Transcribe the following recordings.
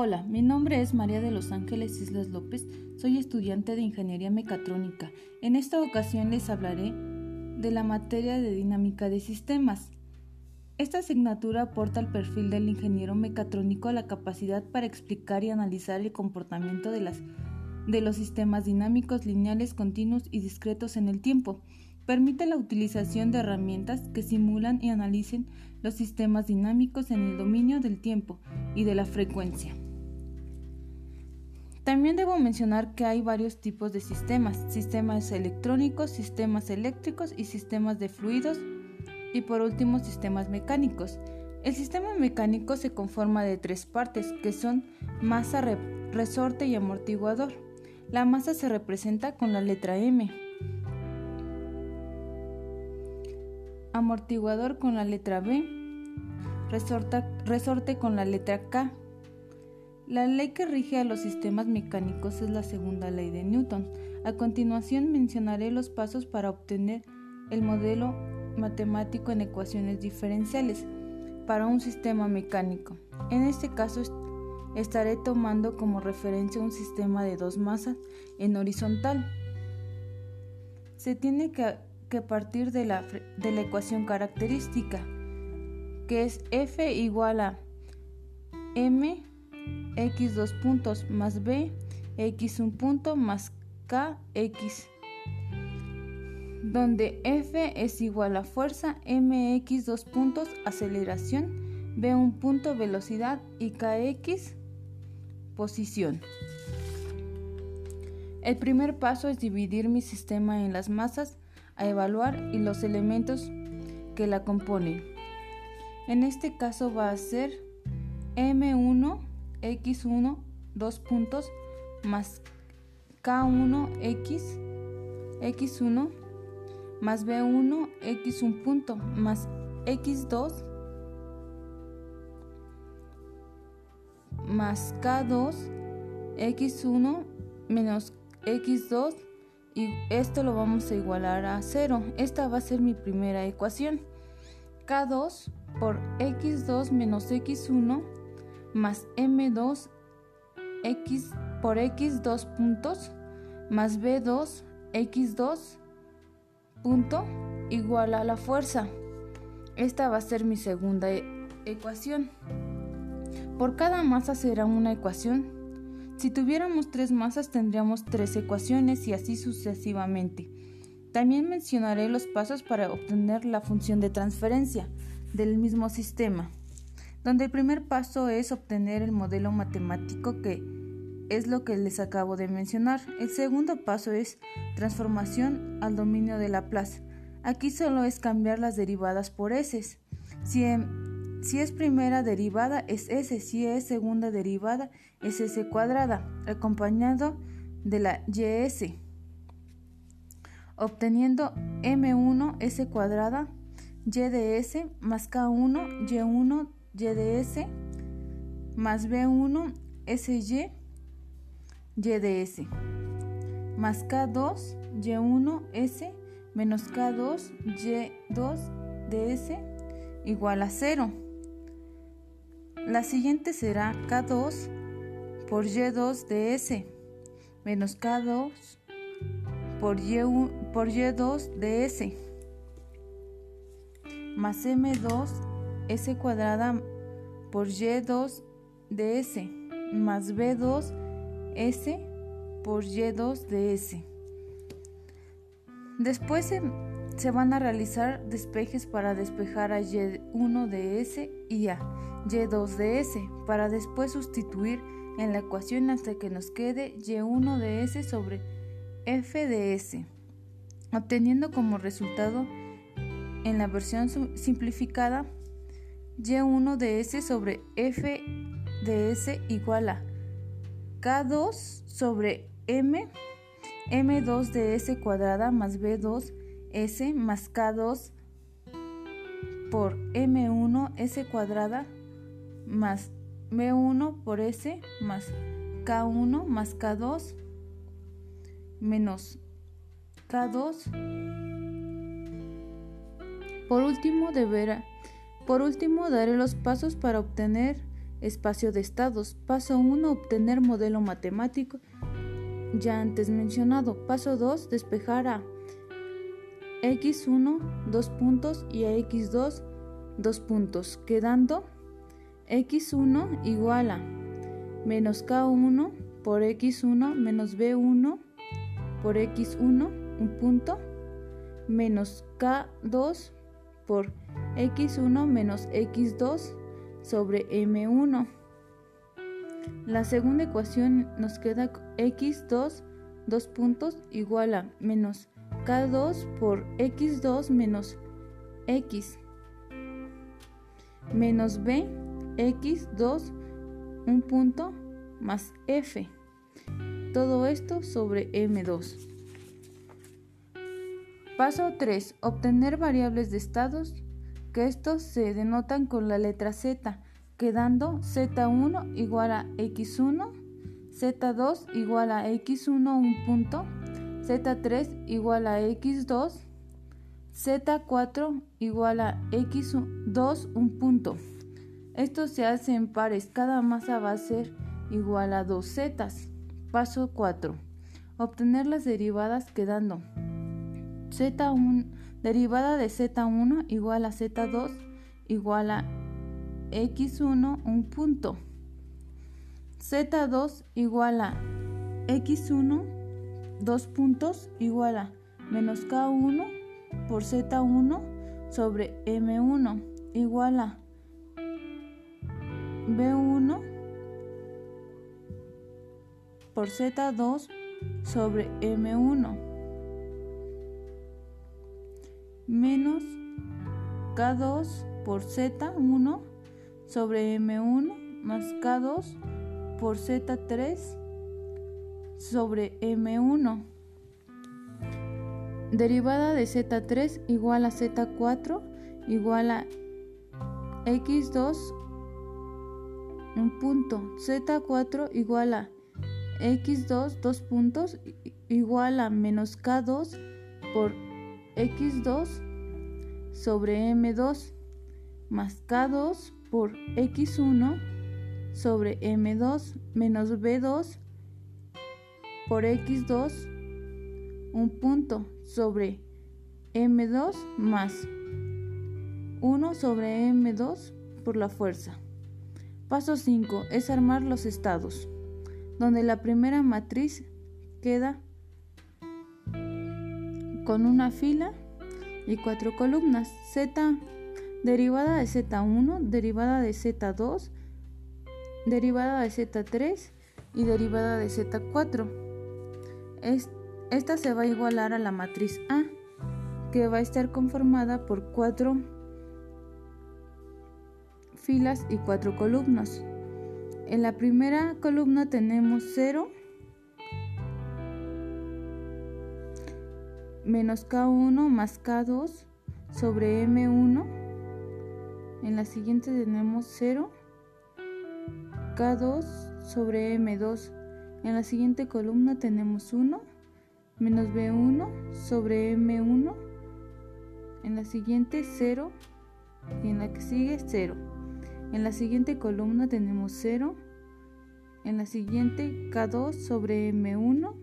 Hola, mi nombre es María de los Ángeles Islas López, soy estudiante de Ingeniería Mecatrónica. En esta ocasión les hablaré de la materia de dinámica de sistemas. Esta asignatura aporta al perfil del ingeniero mecatrónico la capacidad para explicar y analizar el comportamiento de, de los sistemas dinámicos, lineales, continuos y discretos en el tiempo. Permite la utilización de herramientas que simulan y analicen los sistemas dinámicos en el dominio del tiempo y de la frecuencia. También debo mencionar que hay varios tipos de sistemas, sistemas electrónicos, sistemas eléctricos y sistemas de fluidos y por último sistemas mecánicos. El sistema mecánico se conforma de tres partes que son masa, resorte y amortiguador. La masa se representa con la letra M, amortiguador con la letra B, resorte con la letra K. La ley que rige a los sistemas mecánicos es la segunda ley de Newton. A continuación mencionaré los pasos para obtener el modelo matemático en ecuaciones diferenciales para un sistema mecánico. En este caso estaré tomando como referencia un sistema de dos masas en horizontal. Se tiene que partir de la, de la ecuación característica, que es f igual a m x dos puntos más b x un punto más k x donde F es igual a fuerza, mx dos puntos aceleración, b un punto velocidad y kx posición. El primer paso es dividir mi sistema en las masas a evaluar y los elementos que la componen. En este caso va a ser M1, X1, dos puntos, más K1, X, X1, más B1, X un punto, más X2, más K2, X1, menos X2, y esto lo vamos a igualar a 0. Esta va a ser mi primera ecuación. K2 por x2 menos x1 más m2 x por x2 puntos más b2 x2 punto igual a la fuerza. Esta va a ser mi segunda e-, ecuación. Por cada masa será una ecuación si tuviéramos tres masas tendríamos tres ecuaciones y así sucesivamente. También mencionaré los pasos para obtener la función de transferencia del mismo sistema, donde el primer paso es obtener el modelo matemático que es lo que les acabo de mencionar. El segundo paso es transformación al dominio de Laplace. Aquí solo es cambiar las derivadas por s. Si si es primera derivada es s, si es segunda derivada es s cuadrada, acompañado de la ys, obteniendo m1 s cuadrada y de s más k1 y1 y de s más b1 sy y de s más k2 y1 s menos k2 y2 de s igual a 0. La siguiente será K2 por Y2 de S menos K2 por, y, por Y2 de S más M2 S cuadrada por Y2 de S más B2 S por Y2 de S. Después se, van a realizar despejes para despejar a Y1 de S y a y2 de s para después sustituir en la ecuación hasta que nos quede y1 de s sobre f de s, obteniendo como resultado en la versión simplificada y1 de s sobre f de s igual a k2 sobre m m2 de s cuadrada más b2 s más k2 por m1 s cuadrada más B1 por S más K1 más K2 menos K2. Por último, deberá, por último, daré los pasos para obtener espacio de estados. Paso 1, obtener modelo matemático ya antes mencionado. Paso 2, despejar a x1 dos puntos y a x2 dos puntos, quedando x1 igual a menos k1 por x1 menos b1 por x1 un punto menos k2 por x1 menos x2 sobre m1. La segunda ecuación nos queda x2 dos puntos igual a menos k2 por x2 menos x menos b x2 un punto más f. Todo esto sobre m2. Paso 3. Obtener variables de estados estos se denotan con la letra Z, quedando Z1 igual a X1, Z2 igual a X1 un punto, Z3 igual a X2, Z4 igual a X2 un punto. Esto se hace en pares, cada masa va a ser igual a 2 zetas. Paso 4. Obtener las derivadas quedando Z1, derivada de Z1 igual a Z2 igual a X1 un punto. Z2 igual a X1 dos puntos igual a menos K1 por Z1 sobre M1 igual a B1 por Z2 sobre M1 menos K2 por Z1 sobre M1 más K2 por Z3 sobre M1. Derivada de Z3 igual a Z4 igual a X2 un punto. Z4 igual a X2 dos puntos igual a menos K2 por x2 sobre m2 más k2 por x1 sobre m2 menos b2 por x2 un punto sobre m2 más 1 sobre m2 por la fuerza. Paso 5 es armar los estados, donde la primera matriz queda con una fila y cuatro columnas. Z derivada de Z1, derivada de Z2, derivada de Z3 y derivada de Z4. esta se va a igualar a la matriz A, que va a estar conformada por cuatro filas y cuatro columnas. En la primera columna tenemos 0, menos K1 más K2 sobre M1. En la siguiente tenemos 0, K2 sobre M2. En la siguiente columna tenemos 1 menos B1 sobre M1. En la siguiente 0 y en la que sigue 0. En la siguiente columna tenemos 0. En la siguiente K2 sobre M1.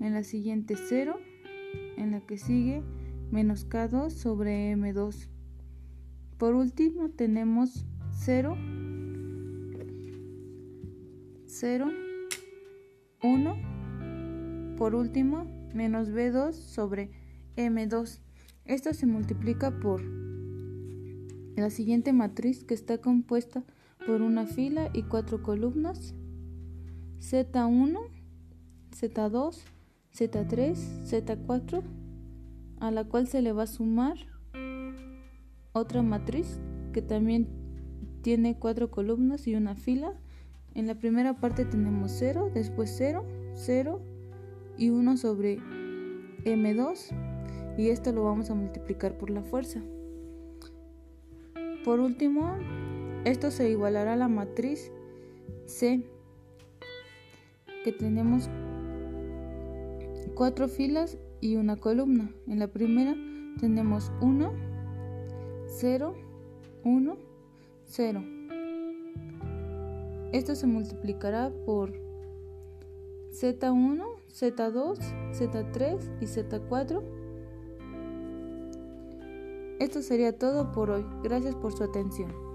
En la siguiente 0 en la que sigue menos K2 sobre M2. Por último tenemos 0, 0, 1. Por último, menos B2 sobre M2. Esto se multiplica por la siguiente matriz que está compuesta por una fila y cuatro columnas. Z1, Z2, Z3, Z4, a la cual se le va a sumar otra matriz que también tiene cuatro columnas y una fila. En la primera parte tenemos 0, después 0, 0 y 1 sobre M2 y esto lo vamos a multiplicar por la fuerza. Por último, esto se igualará a la matriz C que tenemos cuatro filas y una columna. En la primera tenemos 1, 0, 1, 0. Esto se multiplicará por Z1, Z2, Z3 y Z4. Esto sería todo por hoy. Gracias por su atención.